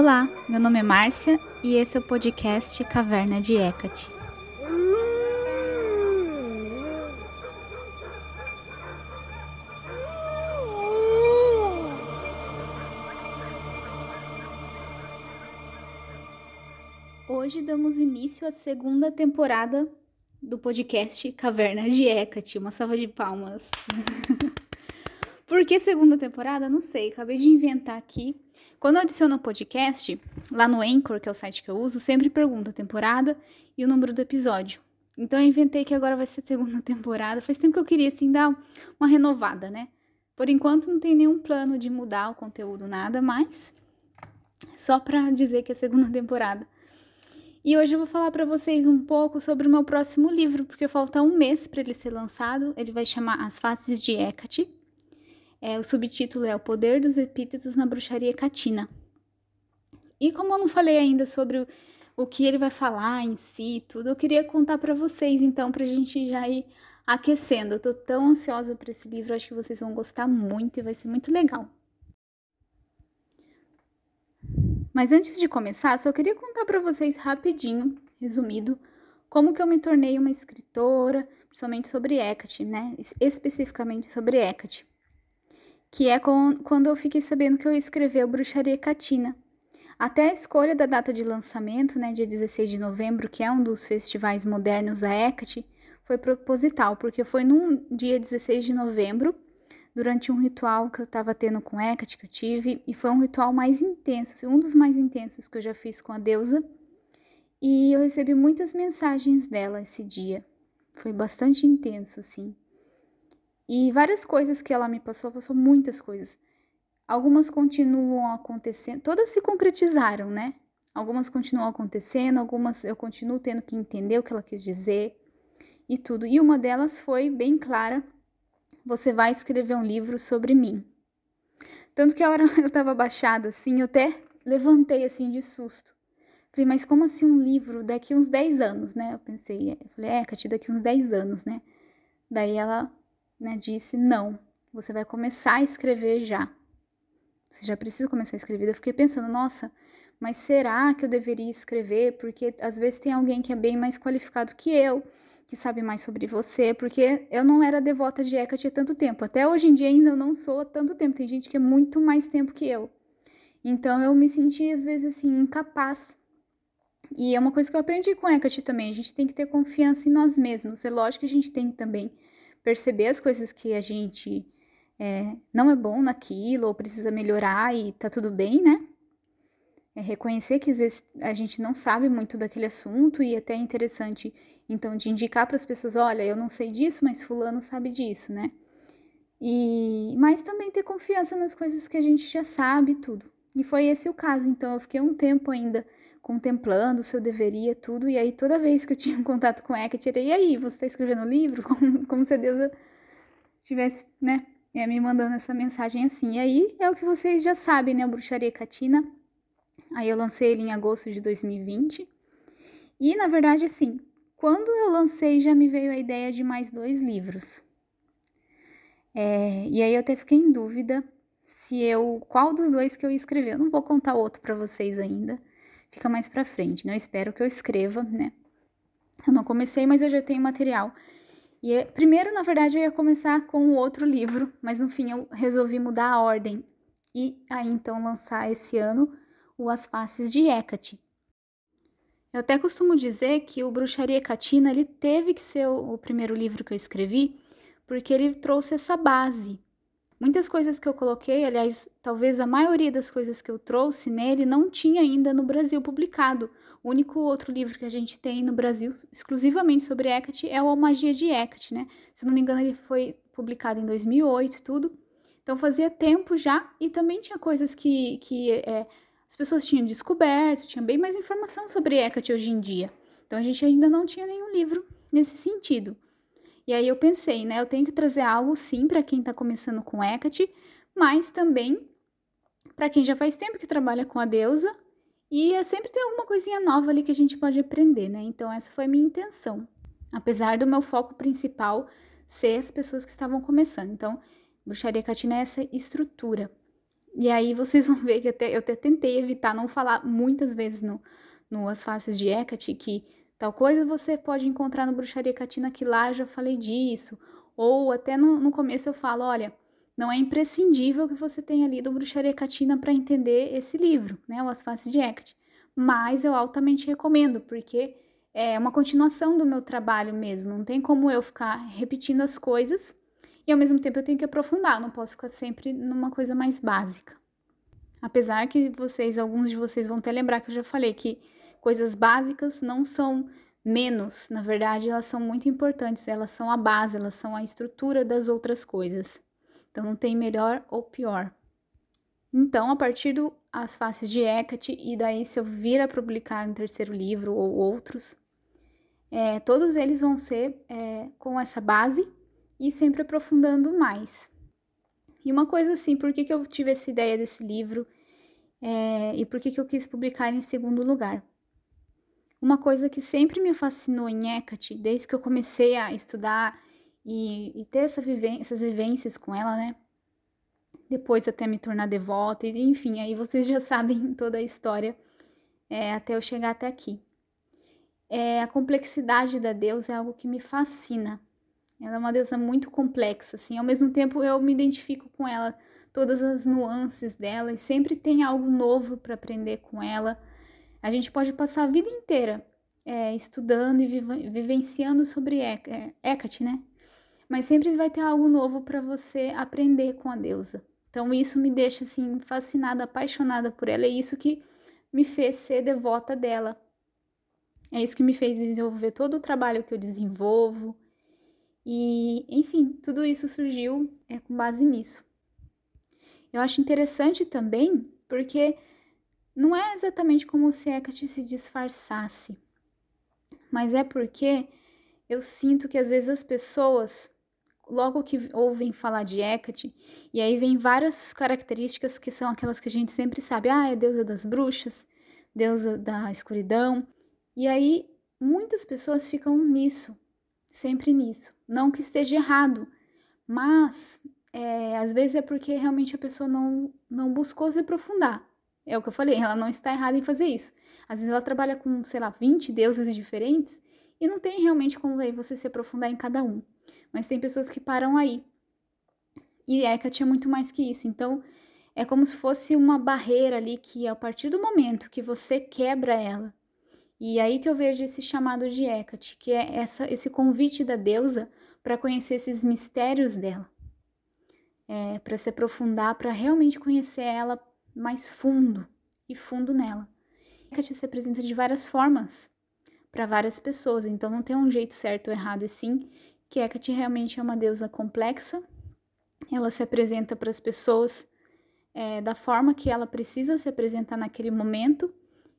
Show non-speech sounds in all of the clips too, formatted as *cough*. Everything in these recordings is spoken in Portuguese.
Olá, meu nome é Márcia e esse é o podcast Caverna de Hecate. Hoje damos início à segunda temporada do podcast Caverna de Hecate. Uma salva de palmas. *laughs* Por que segunda temporada? Não sei, acabei de inventar aqui. Quando eu adiciono o podcast, lá no Anchor, que é o site que eu uso, sempre pergunta a temporada e o número do episódio. Então eu inventei que agora vai ser segunda *laughs* temporada. Faz tempo que eu queria assim dar uma renovada, né? Por enquanto não tem nenhum plano de mudar o conteúdo nada, mas só para dizer que é segunda *laughs* temporada. E hoje eu vou falar para vocês um pouco sobre o meu próximo livro, porque falta um mês para ele ser lançado. Ele vai chamar As Faces de Hecate é, o subtítulo é O Poder dos Epítetos na Bruxaria Catina. E como eu não falei ainda sobre o, o que ele vai falar em si, tudo, eu queria contar para vocês, então, para a gente já ir aquecendo. Eu tô tão ansiosa para esse livro, acho que vocês vão gostar muito e vai ser muito legal. Mas antes de começar, só queria contar para vocês rapidinho, resumido, como que eu me tornei uma escritora, principalmente sobre Hecate, né? Especificamente sobre Hecate que é quando eu fiquei sabendo que eu ia escrever o Bruxaria Catina. Até a escolha da data de lançamento, né, dia 16 de novembro, que é um dos festivais modernos da Hecate, foi proposital, porque foi num dia 16 de novembro, durante um ritual que eu estava tendo com Hecate, que eu tive, e foi um ritual mais intenso, assim, um dos mais intensos que eu já fiz com a deusa, e eu recebi muitas mensagens dela esse dia. Foi bastante intenso, assim. E várias coisas que ela me passou, passou muitas coisas. Algumas continuam acontecendo, todas se concretizaram, né? Algumas continuam acontecendo, algumas eu continuo tendo que entender o que ela quis dizer e tudo. E uma delas foi bem clara: você vai escrever um livro sobre mim. Tanto que a hora *laughs* eu tava baixada assim, eu até levantei assim de susto. Falei, mas como assim um livro daqui uns 10 anos, né? Eu pensei, eu falei, é, Cati, daqui uns 10 anos, né? Daí ela né, disse: não, você vai começar a escrever já. Você já precisa começar a escrever. Eu fiquei pensando: nossa, mas será que eu deveria escrever? Porque às vezes tem alguém que é bem mais qualificado que eu, que sabe mais sobre você, porque eu não era devota de Hecate há tanto tempo. Até hoje em dia ainda eu não sou há tanto tempo. Tem gente que é muito mais tempo que eu. Então eu me senti às vezes assim incapaz. E é uma coisa que eu aprendi com Hecate também. A gente tem que ter confiança em nós mesmos. É lógico que a gente tem também perceber as coisas que a gente é, não é bom naquilo ou precisa melhorar e tá tudo bem, né? É reconhecer que às vezes a gente não sabe muito daquele assunto e até é interessante, então, de indicar para as pessoas: olha, eu não sei disso, mas Fulano sabe disso, né? E, mas também ter confiança nas coisas que a gente já sabe tudo. E foi esse o caso. Então, eu fiquei um tempo ainda contemplando se eu deveria tudo. E aí, toda vez que eu *laughs* tinha um contato com Hecate, era, e aí, você está escrevendo um livro? *laughs* Como, como se a deusa tivesse, né, é, me mandando essa mensagem assim. E aí, é o que vocês já sabem, né, a Bruxaria Catina. Aí eu lancei ele em agosto de 2020. E, na verdade, assim, quando eu lancei, já me veio a ideia de mais dois livros. É, e aí eu até fiquei em dúvida se eu qual dos dois que eu ia escrever. Eu não vou contar outro para vocês ainda, fica mais para frente, né? Eu espero que eu escreva, né? Eu não comecei, mas eu já tenho material. E é, primeiro, na verdade, eu ia começar com o outro livro, mas no fim eu resolvi mudar a ordem e aí então lançar esse ano o As Faces de Hecate. Eu até costumo dizer que o Bruxaria Catina ele teve que ser o, o primeiro livro que eu escrevi, porque ele trouxe essa base Muitas coisas que eu coloquei, aliás, talvez a maioria das coisas que eu trouxe nele não tinha ainda no Brasil publicado. O único outro livro que a gente tem no Brasil exclusivamente sobre Hecate é o A Magia de Hecate, né? Se não me engano, ele foi publicado em 2008 e tudo. Então fazia tempo já e também tinha coisas que, que é, as pessoas tinham descoberto, tinha bem mais informação sobre Hecate hoje em dia. Então a gente ainda não tinha nenhum livro nesse sentido. E aí eu pensei, né? Eu tenho que trazer algo sim para quem está começando com Hecate, mas também para quem já faz tempo que trabalha com a deusa. E é sempre tem alguma coisinha nova ali que a gente pode aprender, né? Então essa foi a minha intenção. Apesar do meu foco principal ser as pessoas que estavam começando. Então, bruxaria catina é essa estrutura. E aí vocês vão ver que até, eu até tentei evitar não falar muitas vezes no, no As Faces de Hecate que tal coisa você pode encontrar no Bruxaria Catina, que lá eu já falei disso. Ou até no, no começo eu falo, olha, não é imprescindível que você tenha lido Bruxaria Catina para entender esse livro, né, o As Faces de Hecate. Mas eu altamente recomendo, porque é uma continuação do meu trabalho mesmo. Não tem como eu ficar repetindo as coisas e ao mesmo tempo eu tenho que aprofundar, não posso ficar sempre numa coisa mais básica. Apesar que vocês, alguns de vocês vão até lembrar que eu já falei que coisas básicas não são menos, na verdade, elas são muito importantes, elas são a base, elas são a estrutura das outras coisas. Então não tem melhor ou pior. Então, a partir do As Faces de Hecate, e daí se eu vir a publicar um terceiro livro ou outros, é, todos eles vão ser é, com essa base e sempre aprofundando mais. E uma coisa assim, por que, que eu tive essa ideia desse livro é, e por que, que eu quis publicar em segundo lugar? Uma coisa que sempre me fascinou em Hecate, desde que eu comecei a estudar e, e ter essa essas vivências com ela, né? Depois até me tornar devota, e enfim, aí vocês já *laughs* sabem toda a história é, até eu chegar até aqui. É, a complexidade da deusa é algo que me fascina. Ela é uma deusa muito complexa, assim. Ao mesmo tempo, eu me identifico com ela, todas as nuances dela, e sempre tem algo novo para aprender com ela. A gente pode passar a vida inteira é, estudando e vivenciando sobre Hecate, né? mas sempre vai ter algo novo para você aprender com a deusa. Então isso me deixa assim fascinada, apaixonada por ela, é isso que me fez ser devota dela. É isso que me fez desenvolver todo o trabalho que eu desenvolvo. E, enfim, tudo isso surgiu é, com base nisso. Eu acho interessante também porque não é exatamente como se Hecate se disfarçasse, mas é porque eu sinto que às vezes as pessoas logo que ouvem falar de Hecate, e aí vem várias características que são aquelas que a gente sempre sabe, ah, é deusa das bruxas, deusa da escuridão. E aí muitas pessoas ficam nisso, sempre nisso. Não que esteja errado, mas é, às vezes é porque realmente a pessoa não, não buscou se aprofundar. É o que eu falei, ela não está errada em fazer isso. Às vezes ela trabalha com, sei lá, 20 deuses diferentes e não tem realmente como aí você se aprofundar em cada um. Mas tem pessoas que param aí. E Hecate é muito mais que isso. Então, é como se fosse uma barreira ali que, a partir do momento que você quebra ela, e aí que eu vejo esse chamado de Hecate, que é essa, esse convite da deusa para conhecer esses mistérios dela, é, para se aprofundar, para realmente conhecer ela mais fundo e fundo nela. Hecate se apresenta de várias formas para várias pessoas, então não tem um jeito certo ou errado, e sim que Hecate realmente é uma deusa complexa. Ela se apresenta para as pessoas é, da forma que ela precisa se apresentar naquele momento.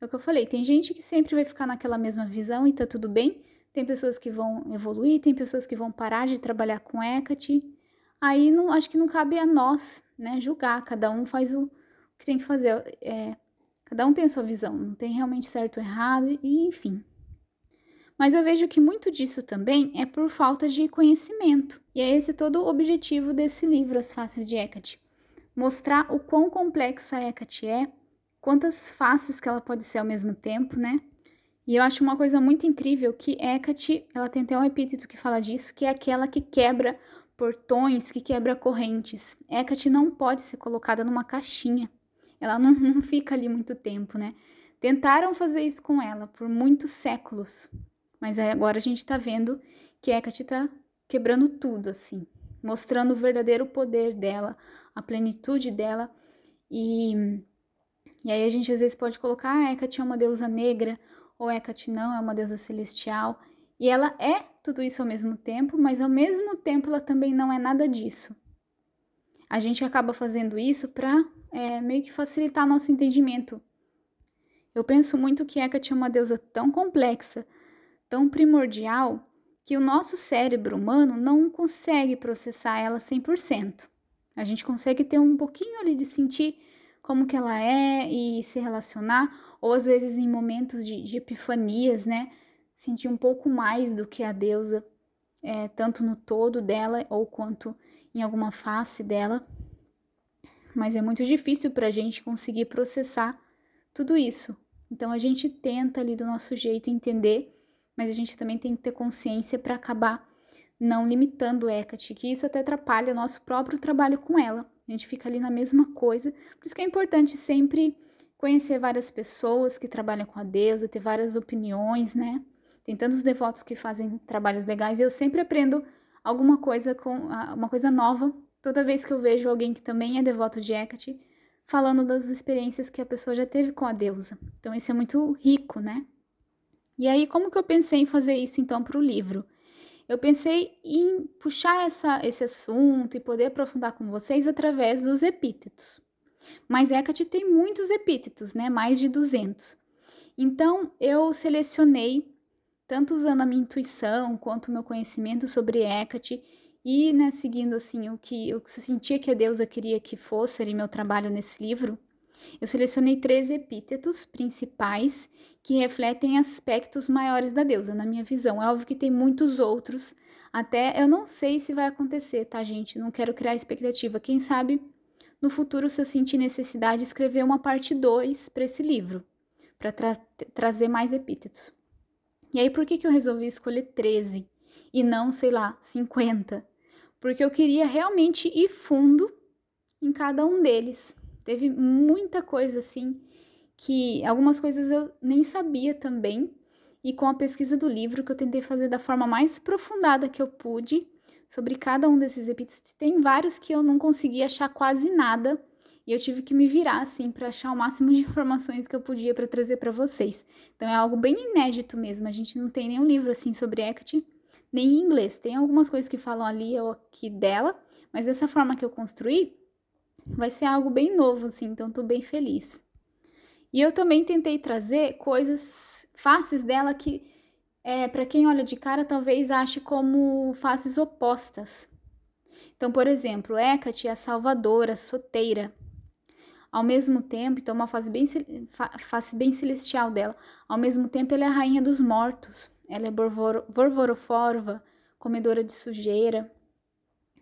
É o que eu falei, tem gente que sempre vai ficar naquela mesma visão e tá tudo bem. Tem pessoas que vão evoluir, tem pessoas que vão parar de trabalhar com Hecate. Aí não, acho que não cabe a nós, né, julgar. Cada um faz o que tem que fazer. É, cada um tem a sua visão, não tem realmente certo ou errado, e enfim. Mas eu vejo que muito disso também é por falta de conhecimento. E é esse todo o objetivo desse livro, As Faces de Hecate. Mostrar o quão complexa a Hecate é, quantas faces que ela pode ser ao mesmo tempo, né? E eu acho uma coisa muito incrível que Hecate, ela tem até um epíteto que fala disso, que é aquela que quebra portões, que quebra correntes. Hecate não pode ser colocada numa caixinha. Ela não, não fica ali muito tempo, né? Tentaram fazer isso com ela por muitos séculos, mas agora a gente está vendo que Hecate está quebrando tudo, assim, mostrando o verdadeiro poder dela, a plenitude dela. E, e aí a gente às vezes pode colocar, ah, Hecate é uma deusa negra, ou Hecate não, é uma deusa celestial. E ela é tudo isso ao mesmo tempo, mas ao mesmo tempo ela também não é nada disso. A gente acaba fazendo isso para é, meio que facilitar nosso entendimento. Eu penso muito que Hecate é uma deusa tão complexa, tão primordial que o nosso cérebro humano não consegue processar ela 100%. A gente consegue ter um pouquinho ali de sentir como que ela é e se relacionar, ou às vezes em momentos de, de epifanias, né? Sentir um pouco mais do que a deusa, é, tanto no todo dela ou quanto em alguma face dela. Mas é muito difícil para a gente conseguir processar tudo isso. Então a gente tenta ali do nosso jeito entender, mas a gente também tem que ter consciência para acabar não limitando Hecate, que isso até atrapalha o nosso próprio trabalho com ela. A gente fica ali na mesma coisa. Por isso que é importante sempre conhecer várias pessoas que trabalham com a deusa, ter várias opiniões, né? Tem tantos devotos que fazem trabalhos legais e eu sempre aprendo alguma coisa com uma coisa nova toda vez que eu vejo alguém que também é devoto de Hecate falando das experiências que a pessoa já teve com a deusa. Então isso é muito rico, né? E aí como que eu pensei em fazer isso então para o livro? Eu pensei em puxar essa, esse assunto e poder aprofundar com vocês através dos epítetos. Mas Hecate tem muitos epítetos, né? Mais de 200. Então eu selecionei tanto usando a minha intuição quanto o meu conhecimento sobre Hecate e, né, seguindo assim o que eu sentia que a deusa queria que fosse ali meu trabalho nesse livro, eu selecionei três epítetos principais que refletem aspectos maiores da deusa, na minha visão. É óbvio que tem muitos outros, até eu não sei se vai acontecer, tá, gente? Não quero criar expectativa. Quem sabe no futuro, se eu sentir necessidade, escrever uma parte 2 para esse livro, para tra trazer mais epítetos. E aí, por que, que eu resolvi escolher 13 e não, sei lá, 50? Porque eu queria realmente ir fundo em cada um deles. Teve muita coisa assim que algumas coisas eu nem sabia também. E com a pesquisa do livro, que eu tentei fazer da forma mais aprofundada que eu pude sobre cada um desses epítetos, tem vários que eu não consegui achar quase nada e eu tive que me virar assim para achar o máximo de *laughs* informações que eu podia para trazer para vocês. Então é algo bem inédito mesmo. A gente não tem nenhum livro assim sobre Hecate, nem em inglês. Tem algumas coisas que falam ali ou aqui dela, mas dessa forma que eu construí, vai ser algo bem novo assim, então tô bem feliz. E eu também tentei trazer coisas faces dela que é, para quem olha de cara talvez ache como faces opostas. Então, por exemplo, Hecate é a salvadora, soteira, ao mesmo tempo, então uma face bem, face bem celestial dela. Ao mesmo tempo, ela é a rainha dos mortos. Ela é vorvoroforva, comedora de sujeira.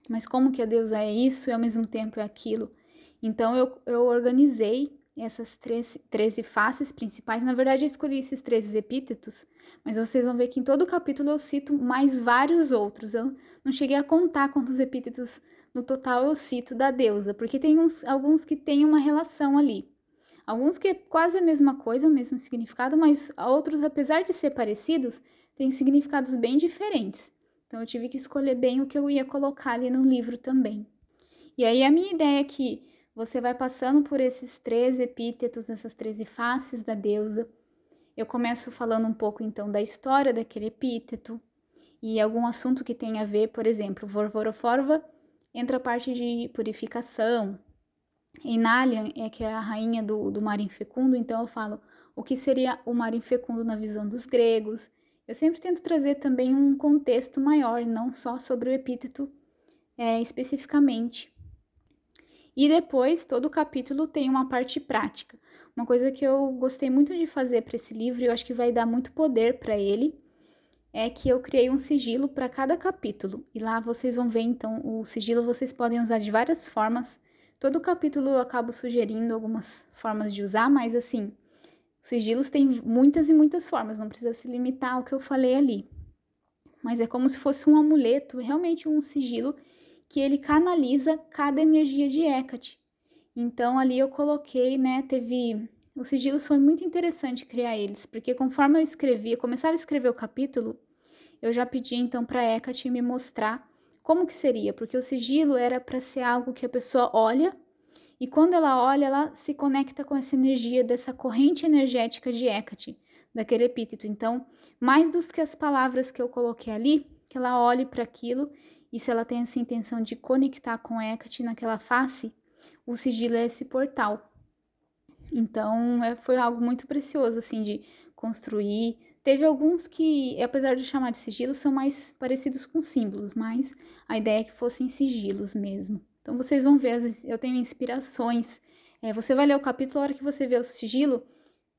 Mas como que a deusa é isso e ao mesmo tempo é aquilo? Então eu, eu organizei essas 13, 13 faces principais. Na verdade, eu escolhi esses 13 epítetos, mas vocês vão ver que em todo o capítulo eu cito mais vários outros. Eu não cheguei a contar quantos epítetos no total eu cito da deusa, porque tem uns, alguns que têm uma relação ali. Alguns que é quase a mesma coisa, o mesmo significado, mas outros, apesar de ser parecidos, têm significados bem diferentes. Então eu tive que escolher bem o que eu ia colocar ali no livro também. E aí a minha ideia é que você vai passando por esses três epítetos, essas 13 faces da deusa. Eu começo falando um pouco então da história daquele epíteto e algum assunto que tenha a ver, por exemplo, Vorvoroforva entra a parte de purificação. Inalian é que é a rainha do, do mar infecundo, então eu falo o que seria o mar infecundo na visão dos gregos. Eu sempre tento trazer também um contexto maior, não só sobre o epíteto é, especificamente. E depois, todo o capítulo tem uma parte prática. Uma coisa que eu gostei muito de fazer para esse livro, e eu acho que vai dar muito poder para ele, é que eu criei um sigilo para cada capítulo. E lá vocês vão ver, então, o sigilo vocês podem usar de várias formas. Todo capítulo eu acabo sugerindo algumas formas de usar, mas assim, os sigilos têm muitas e muitas formas, não precisa se limitar ao que eu falei ali. Mas é como se fosse um amuleto, realmente um sigilo que ele canaliza cada energia de Hecate. Então ali eu coloquei, né, teve os sigilos foi muito interessante criar eles, porque conforme eu escrevia, começava a escrever o capítulo, eu já pedi então para Hecate me mostrar como que seria, porque o sigilo era para ser algo que a pessoa olha e quando ela olha, ela se conecta com essa energia dessa corrente energética de Hecate, daquele epíteto. Então, mais do que as palavras que eu coloquei ali, que ela olhe para aquilo e se ela tem essa intenção de conectar com Hecate naquela face, o sigilo é esse portal então, é, foi algo muito precioso, assim, de construir. Teve alguns que, apesar de chamar de sigilo, são mais parecidos com símbolos, mas a ideia é que fossem sigilos mesmo. Então, vocês vão ver, eu tenho inspirações. É, você vai ler o capítulo, a hora que você vê o sigilo,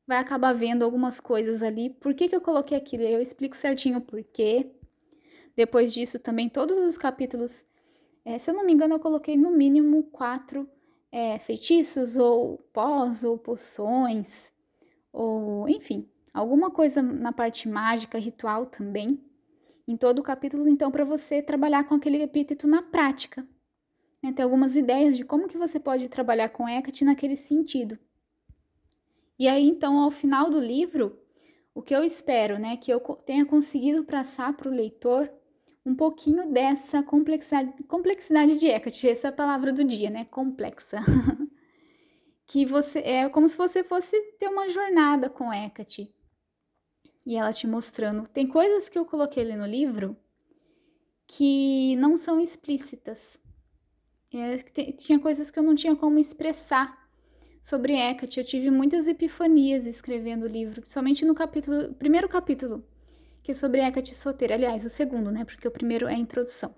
vai acabar vendo algumas coisas ali. Por que, que eu coloquei aquilo? Eu explico certinho o porquê. Depois disso, também, todos os capítulos, é, se eu não me engano, eu coloquei no mínimo quatro é, feitiços ou pós ou poções, ou enfim, alguma coisa na parte mágica, ritual também, em todo o capítulo, então, para você trabalhar com aquele epíteto na prática. Né? Algumas ideias de como que você pode trabalhar com Hecate naquele sentido. E aí, então, ao final do livro, o que eu espero, né, que eu tenha conseguido passar para o leitor um pouquinho dessa complexidade, complexidade de Hecate, essa é palavra do dia, né, complexa. *laughs* que você é como se você fosse ter uma jornada com Hecate. E ela te mostrando. Tem coisas que eu coloquei ali no livro que não são explícitas. É, tinha coisas que eu não tinha como expressar sobre Hecate. Eu tive muitas epifanias escrevendo o livro, principalmente no capítulo, primeiro capítulo, que é sobre Hecate solteira. Aliás, o segundo, né? Porque o primeiro é a introdução.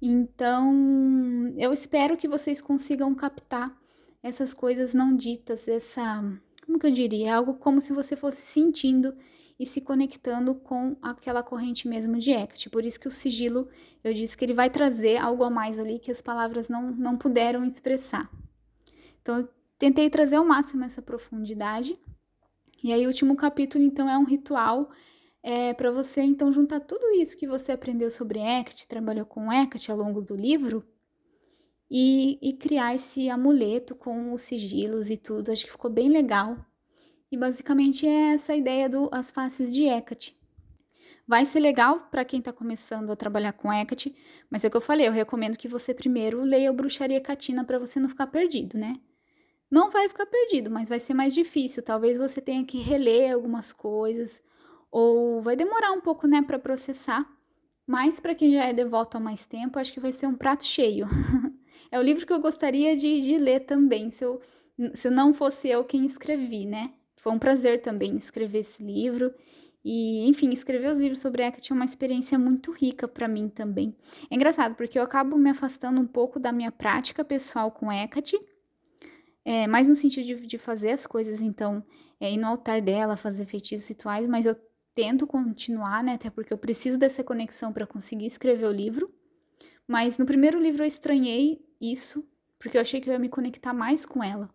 Então, eu espero que vocês consigam captar essas coisas não ditas, essa, como que eu diria, algo como se você fosse sentindo e se conectando com aquela corrente mesmo de Hecate. Por isso que o sigilo, eu disse que ele vai trazer algo a mais ali que as palavras não, não puderam expressar. Então, eu tentei trazer ao máximo essa profundidade. E aí, o último capítulo, então, é um ritual é, para você, então, juntar tudo isso que você aprendeu sobre Hecate, trabalhou com Hecate ao longo do livro, e, e criar esse amuleto com os sigilos e tudo. Acho que ficou bem legal. E basicamente é essa ideia do as faces de Hecate. Vai ser legal para quem está começando a trabalhar com Hecate, mas é o que eu falei, eu recomendo que você primeiro leia o Bruxaria Catina para você não ficar perdido, né? Não vai ficar perdido, mas vai ser mais difícil. Talvez você tenha que reler algumas coisas, ou vai demorar um pouco, né, para processar. Mas para quem já é devoto há mais tempo, acho que vai ser um prato cheio. *laughs* é o livro que eu gostaria de, de ler também, se, eu, se não fosse eu quem escrevi, né? Foi um prazer também escrever esse livro. E, enfim, escrever os livros sobre Hecate é uma experiência muito rica para mim também. É engraçado, porque eu acabo me afastando um pouco da minha prática pessoal com Hecate, é, mais no sentido de, de fazer as coisas, então, é, ir no altar dela, fazer feitiços rituais, mas eu tento continuar, né? Até porque eu preciso dessa conexão para conseguir escrever o livro. Mas no primeiro livro eu estranhei isso, porque eu achei que eu ia me conectar mais com ela,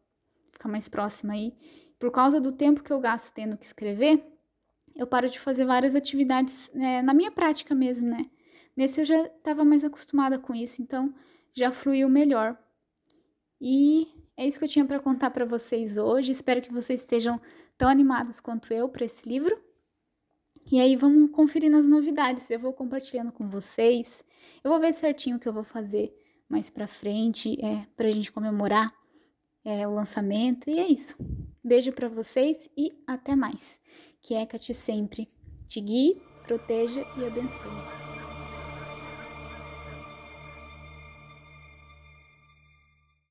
ficar mais próxima. E por causa do tempo que eu gasto tendo que escrever, eu paro de fazer várias atividades é, na minha prática mesmo, né? Nesse eu já estava mais acostumada com isso, então já fluiu melhor. E é isso que eu tinha para contar para vocês hoje. Espero que vocês estejam tão animados quanto eu para esse livro. E aí vamos conferir nas novidades. Eu vou compartilhando com vocês. Eu vou ver certinho o que eu vou fazer mais para frente, é para a gente comemorar é, o lançamento. E é isso. Beijo para vocês e até mais. Que Hecate sempre te guie, proteja e abençoe.